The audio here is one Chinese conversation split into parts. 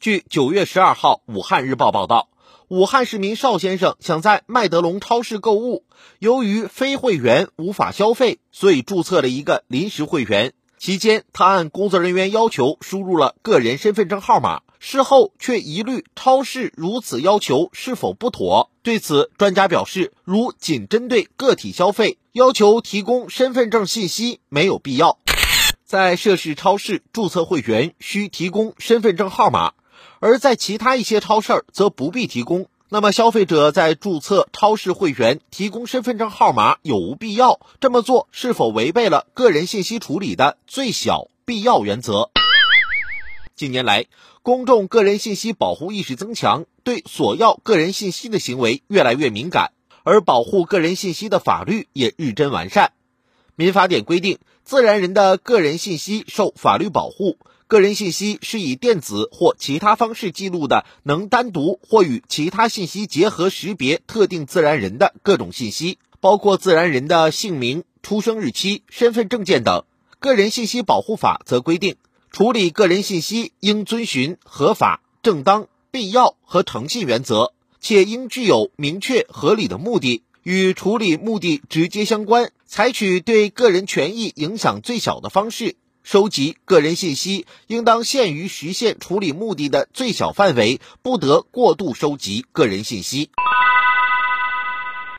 据九月十二号《武汉日报》报道，武汉市民邵先生想在麦德龙超市购物，由于非会员无法消费，所以注册了一个临时会员。期间，他按工作人员要求输入了个人身份证号码，事后却疑虑超市如此要求是否不妥。对此，专家表示，如仅针对个体消费，要求提供身份证信息没有必要。在涉事超市注册会员需提供身份证号码，而在其他一些超市则不必提供。那么，消费者在注册超市会员提供身份证号码有无必要？这么做是否违背了个人信息处理的最小必要原则？近年来，公众个人信息保护意识增强，对索要个人信息的行为越来越敏感，而保护个人信息的法律也日臻完善。民法典规定，自然人的个人信息受法律保护。个人信息是以电子或其他方式记录的，能单独或与其他信息结合识别特定自然人的各种信息，包括自然人的姓名、出生日期、身份证件等。个人信息保护法则规定，处理个人信息应遵循合法、正当、必要和诚信原则，且应具有明确合理的目的，与处理目的直接相关，采取对个人权益影响最小的方式。收集个人信息应当限于实现处理目的的最小范围，不得过度收集个人信息。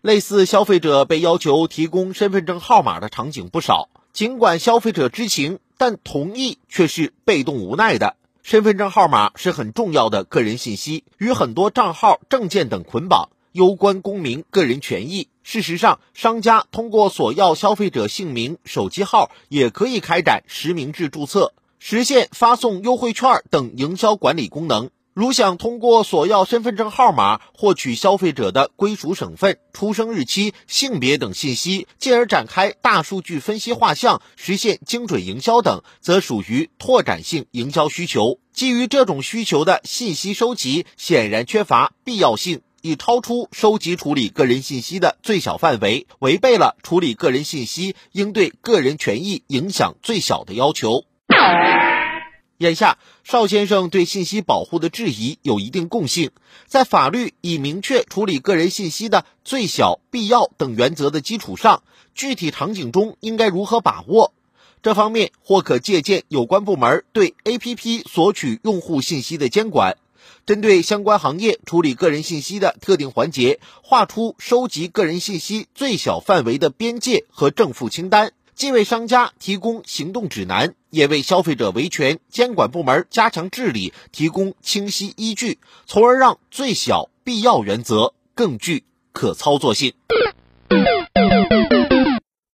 类似消费者被要求提供身份证号码的场景不少，尽管消费者知情，但同意却是被动无奈的。身份证号码是很重要的个人信息，与很多账号、证件等捆绑。攸关公民个人权益。事实上，商家通过索要消费者姓名、手机号，也可以开展实名制注册，实现发送优惠券等营销管理功能。如想通过索要身份证号码获取消费者的归属省份、出生日期、性别等信息，进而展开大数据分析画像，实现精准营销等，则属于拓展性营销需求。基于这种需求的信息收集，显然缺乏必要性。已超出收集处理个人信息的最小范围，违背了处理个人信息应对个人权益影响最小的要求。眼下，邵先生对信息保护的质疑有一定共性，在法律已明确处理个人信息的最小必要等原则的基础上，具体场景中应该如何把握？这方面或可借鉴有关部门对 APP 索取用户信息的监管。针对相关行业处理个人信息的特定环节，划出收集个人信息最小范围的边界和正负清单，既为商家提供行动指南，也为消费者维权监管部门加强治理提供清晰依据，从而让最小必要原则更具可操作性。